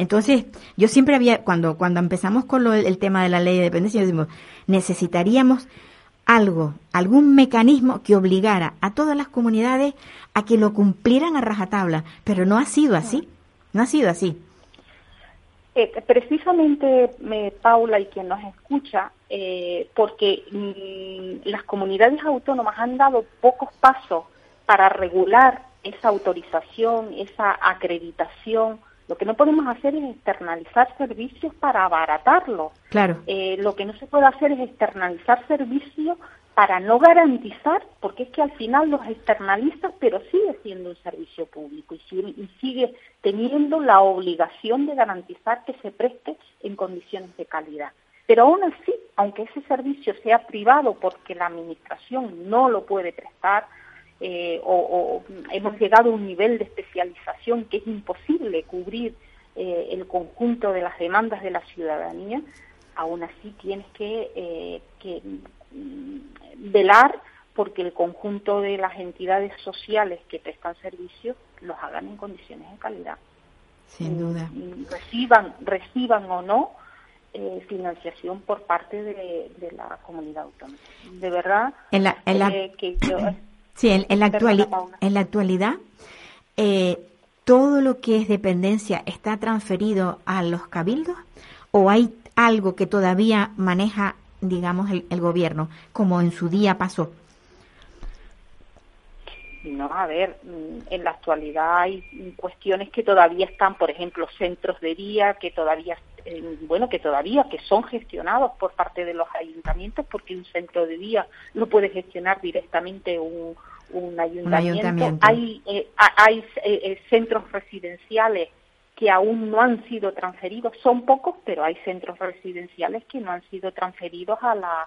Entonces, yo siempre había, cuando, cuando empezamos con el tema de la ley de dependencia, decimos, necesitaríamos algo, algún mecanismo que obligara a todas las comunidades a que lo cumplieran a rajatabla, pero no ha sido así, no ha sido así. Eh, precisamente, Paula y quien nos escucha, eh, porque mm, las comunidades autónomas han dado pocos pasos para regular esa autorización, esa acreditación lo que no podemos hacer es externalizar servicios para abaratarlos. Claro. Eh, lo que no se puede hacer es externalizar servicios para no garantizar, porque es que al final los externalizas, pero sigue siendo un servicio público y sigue, y sigue teniendo la obligación de garantizar que se preste en condiciones de calidad. Pero aún así, aunque ese servicio sea privado porque la administración no lo puede prestar, eh, o, hemos llegado a un nivel de especialización que es imposible cubrir eh, el conjunto de las demandas de la ciudadanía, aún así tienes que, eh, que mm, velar porque el conjunto de las entidades sociales que prestan servicios los hagan en condiciones de calidad. Sin duda. Reciban, reciban o no financiación por parte de, la comunidad autónoma. De verdad en la, que yo Sí, en, la, en la actualidad, eh, ¿todo lo que es dependencia está transferido a los cabildos o hay algo que todavía maneja, digamos, el, el gobierno, como en su día pasó? No, a ver, mm, en la actualidad hay cuestiones que todavía están, por ejemplo, centros de día que todavía, eh, bueno, que todavía que son gestionados por parte de los ayuntamientos, porque un centro de día no puede gestionar directamente un, un ayuntamiento. Hay, eh, hay eh, eh, centros residenciales que aún no han sido transferidos, son pocos, pero hay centros residenciales que no han sido transferidos a la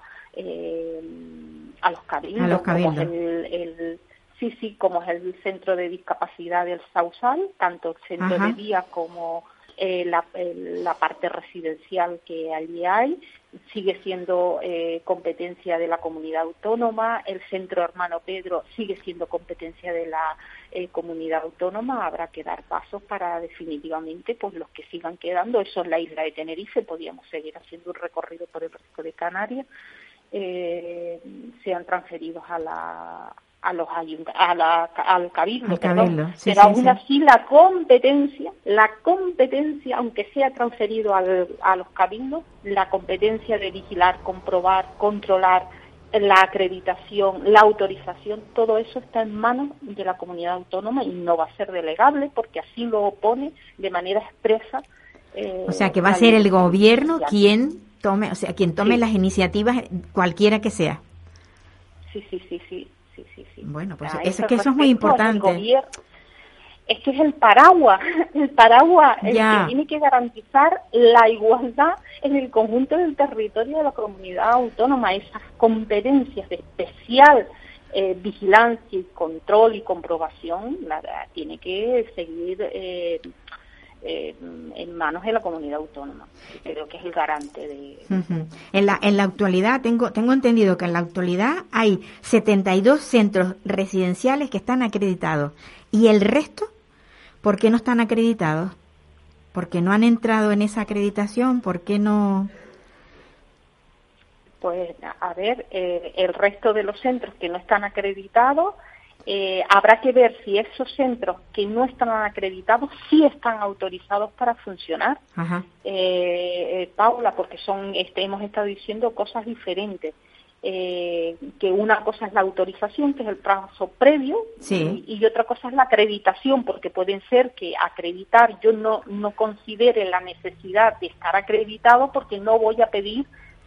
a los cabildos, Como el, sí, sí, como es el centro de discapacidad del Sausal, tanto el centro de día como eh, la, la, parte residencial que allí hay sigue siendo eh, competencia de la comunidad autónoma, el centro hermano Pedro sigue siendo competencia de la eh, comunidad autónoma, habrá que dar pasos para definitivamente pues los que sigan quedando, eso en la isla de Tenerife, podríamos seguir haciendo un recorrido por el resto de Canarias, sean transferidos a la, a los a la, al cabildo, pero aún así la competencia, la competencia, aunque sea transferido al, a los cabildos, la competencia de vigilar, comprobar, controlar la acreditación, la autorización, todo eso está en manos de la comunidad autónoma y no va a ser delegable porque así lo opone de manera expresa. Eh, o sea que va a ser el gobierno quien tome, o sea, quien tome las iniciativas, cualquiera que sea. Sí, sí, sí, sí bueno, pues eso, que eso es muy importante. Este es el paraguas, el paraguas el que tiene que garantizar la igualdad en el conjunto del territorio de la comunidad autónoma, esas competencias de especial eh, vigilancia y control y comprobación, la, tiene que seguir eh, eh, en manos de la comunidad autónoma. Creo que es el garante de. en, la, en la actualidad, tengo, tengo entendido que en la actualidad hay 72 centros residenciales que están acreditados. ¿Y el resto? ¿Por qué no están acreditados? ¿Por qué no han entrado en esa acreditación? ¿Por qué no.? Pues, a ver, eh, el resto de los centros que no están acreditados eh, habrá que ver si esos centros que no están acreditados sí están autorizados para funcionar, eh, eh, Paula, porque son, este, hemos estado diciendo cosas diferentes. Eh, que una cosa es la autorización, que es el plazo previo, y, otra cosa es la acreditación, porque pueden ser que acreditar yo no, no considere la necesidad de estar acreditado porque no voy a pedir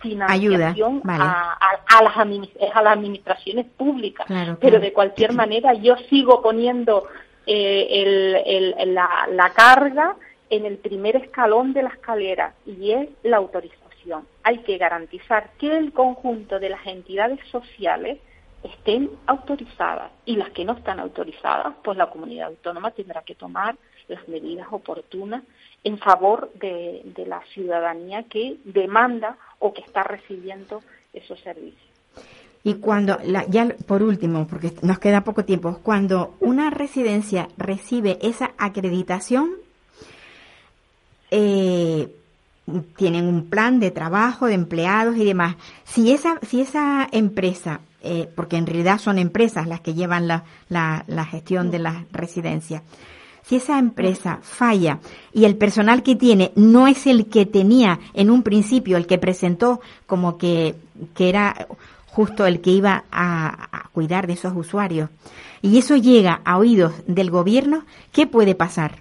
financiación a, las a las administraciones públicas. Pero de cualquier manera yo sigo poniendo eh, el, la, la carga en el primer escalón de la escalera y es la autorización. Hay que garantizar que el conjunto de las entidades sociales estén autorizadas y las que no están autorizadas, pues la comunidad autónoma tendrá que tomar las medidas oportunas en favor de, la ciudadanía que demanda o que está recibiendo esos servicios. Y cuando, ya por último, porque nos queda poco tiempo, cuando una residencia recibe esa acreditación, eh, tienen un plan de trabajo, de empleados y demás. Si esa, si esa empresa, eh, porque en realidad son empresas las que llevan la, la, la gestión de la residencia, si esa empresa falla y el personal que tiene no es el que tenía en un principio, el que presentó como que, que era justo el que iba a, cuidar de esos usuarios, y eso llega a oídos del gobierno, ¿qué puede pasar?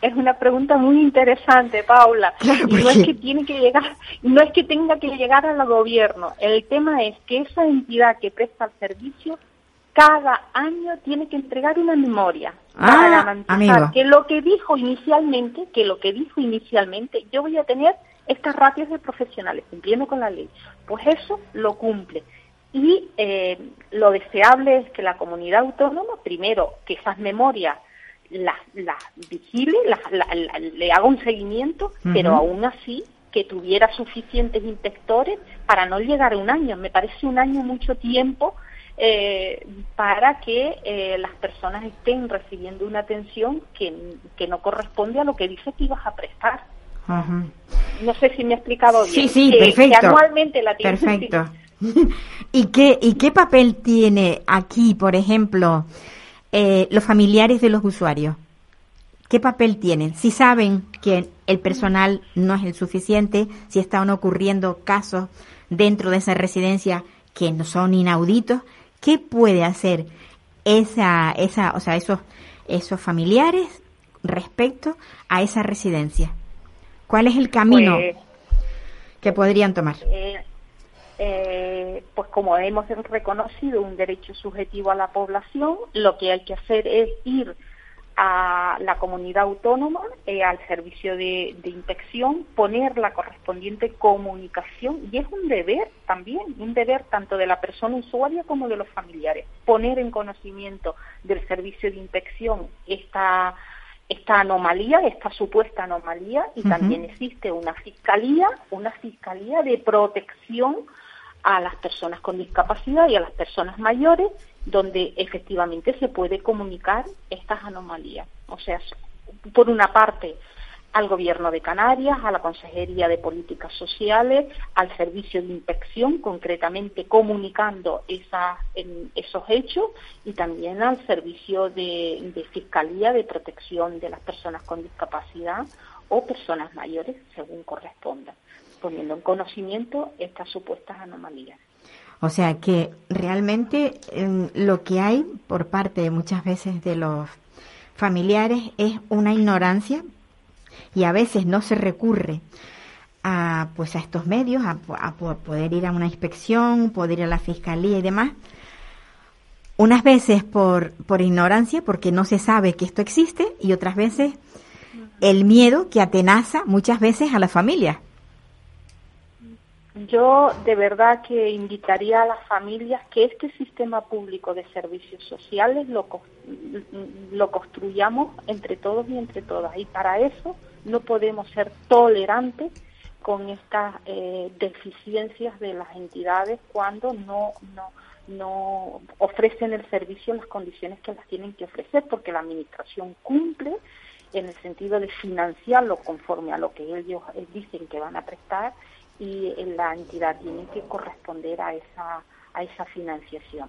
es una pregunta muy interesante, Paula. y no es que tiene que llegar, no es que tenga que llegar al gobierno. El tema es que esa entidad que presta el servicio cada año tiene que entregar una memoria ah, para garantizar que lo que dijo inicialmente, que lo que dijo inicialmente, yo voy a tener estas ratios de profesionales cumpliendo con la ley. Pues eso lo cumple. Y eh, lo deseable es que la comunidad autónoma, primero, que esas memorias las, las vigile, le haga un seguimiento, pero aún así que tuviera suficientes inspectores para no llegar a un año. Me parece un año mucho tiempo eh, para que eh, las personas estén recibiendo una atención que, no corresponde a lo que dice que ibas a prestar. No sé si me he explicado bien. Sí, sí, perfecto. anualmente la Perfecto. ¿Y qué, ¿Y qué papel tiene aquí, por ejemplo, eh, los familiares de los usuarios? ¿Qué papel tienen? Si saben que el personal no es el suficiente, si están ocurriendo casos dentro de esa residencia que no son inauditos, ¿Qué puede hacer esa, esa, o sea, esos, esos familiares respecto a esa residencia? ¿Cuál es el camino pues, que podrían tomar? Eh, eh, pues como hemos reconocido un derecho subjetivo a la población, lo que hay que hacer es ir a la comunidad autónoma, eh, al servicio de, inspección, poner la correspondiente comunicación y es un deber también, un deber tanto de la persona usuaria como de los familiares, poner en conocimiento del servicio de inspección esta, esta anomalía, esta supuesta anomalía y también existe una fiscalía, una fiscalía de protección a las personas con discapacidad y a las personas mayores donde efectivamente se puede comunicar estas anomalías. O sea, por una parte, al Gobierno de Canarias, a la Consejería de Políticas Sociales, al Servicio de Inspección, concretamente comunicando esos hechos, y también al Servicio de, Fiscalía de Protección de las Personas con Discapacidad o personas mayores, según corresponda, poniendo en conocimiento estas supuestas anomalías. O sea que realmente em, lo que hay por parte muchas veces de los familiares es una ignorancia y a veces no se recurre a pues a estos medios, a, poder ir a una inspección, poder ir a la fiscalía y demás, unas veces por, por ignorancia, porque no se sabe que esto existe, y otras veces el miedo que atenaza muchas veces a la familia. Yo de verdad que invitaría a las familias que este sistema público de servicios sociales lo, lo construyamos entre todos y entre todas. Y para eso no podemos ser tolerantes con estas eh, deficiencias de las entidades cuando no, no, no ofrecen el servicio en las condiciones que las tienen que ofrecer, porque la Administración cumple en el sentido de financiarlo conforme a lo que ellos eh, dicen que van a prestar y la entidad tiene que corresponder a esa, a esa financiación.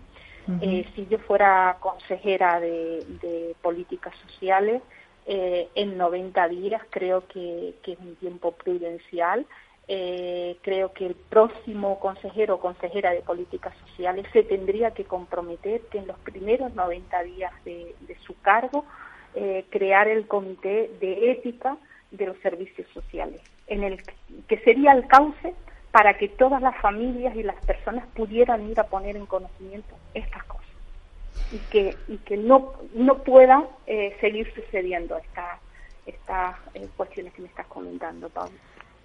Eh, si yo fuera consejera de, políticas sociales, eh, en 90 días creo que, es un tiempo prudencial. Eh, creo que el próximo consejero o consejera de políticas sociales se tendría que comprometer que en los primeros 90 días de, de su cargo crear el comité de ética de los servicios sociales, en el que sería el cauce para que todas las familias y las personas pudieran ir a poner en conocimiento estas cosas y que y que no no puedan eh, seguir sucediendo estas estas eh, cuestiones que me estás comentando, Pablo.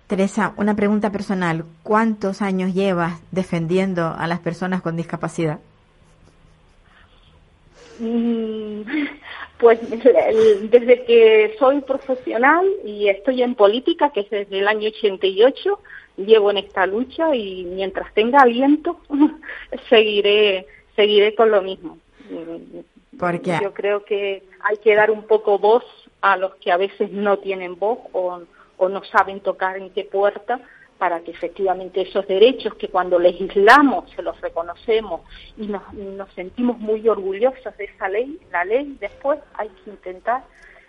Teresa, una pregunta personal. ¿Cuántos años llevas defendiendo a las personas con discapacidad? Mm, pues desde que soy profesional y estoy en política, que es desde el año 88, llevo en esta lucha y mientras tenga aliento seguiré seguiré con lo mismo. Porque yo creo que hay que dar un poco voz a los que a veces no tienen voz o, o no saben tocar en qué puerta para que efectivamente esos derechos que cuando legislamos se los reconocemos y nos, sentimos muy orgullosos de esa ley, la ley después hay que intentar,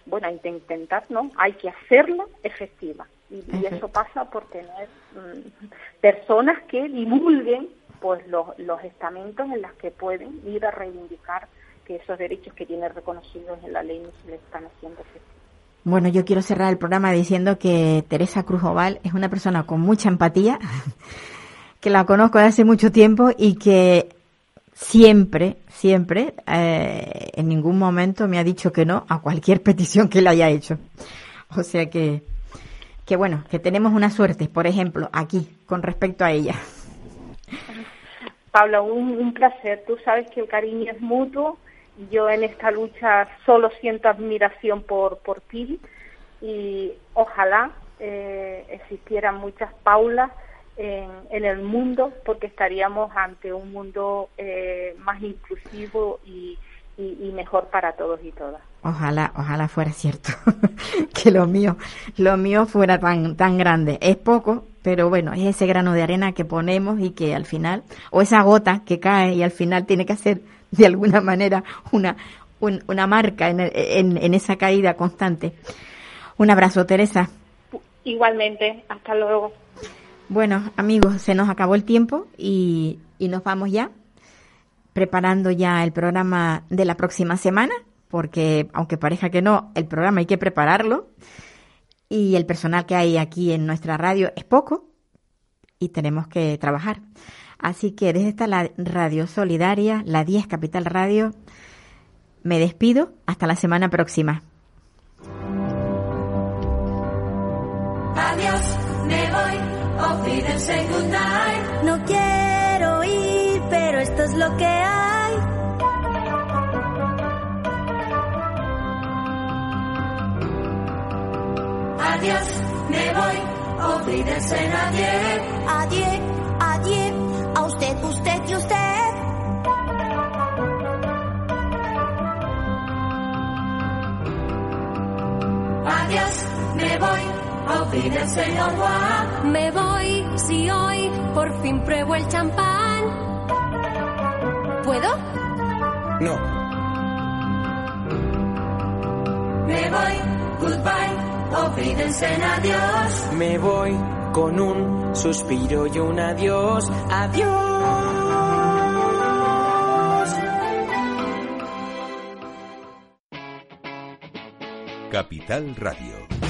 bueno, hay que intentar, ¿no? Hay que hacerla efectiva. Y, eso pasa por tener mm, personas que divulguen pues los, los estamentos en los que pueden ir a reivindicar que esos derechos que tienen reconocidos en la ley no se les están haciendo efectivos. Bueno, yo quiero cerrar el programa diciendo que Teresa Cruz Oval es una persona con mucha empatía, que la conozco desde hace mucho tiempo y que siempre, siempre, eh, en ningún momento me ha dicho que no a cualquier petición que le haya hecho. O sea que, que bueno, que tenemos una suerte, por ejemplo, aquí, con respecto a ella. Pablo, un, un placer. Tú sabes que el cariño es mutuo yo en esta lucha solo siento admiración por, por ti y ojalá eh, existieran muchas Paulas en, en, el mundo porque estaríamos ante un mundo eh, más inclusivo y, y, mejor para todos y todas. Ojalá, ojalá fuera cierto que lo mío, lo mío fuera tan, tan grande. Es poco, pero bueno, es ese grano de arena que ponemos y que al final, o esa gota que cae y al final tiene que hacer de alguna manera una, una marca en, en, esa caída constante. Un abrazo, Teresa. Igualmente, hasta luego. Bueno, amigos, se nos acabó el tiempo y, y nos vamos ya preparando ya el programa de la próxima semana, porque aunque parezca que no, el programa hay que prepararlo y el personal que hay aquí en nuestra radio es poco y tenemos que trabajar. Así que desde esta radio solidaria, la 10 Capital Radio, me despido hasta la semana próxima. Adiós, me voy, No quiero ir, pero esto es lo que hay. Adiós, me voy, olvídense nadie. Adiós, adiós a usted, usted y usted. Adiós, me voy, olvide señor Juan. Me voy, si hoy por fin pruebo el champán. ¿Puedo? No. Me voy, goodbye, olvídense en adiós. Me voy con un suspiro y un adiós, adiós. Capital Radio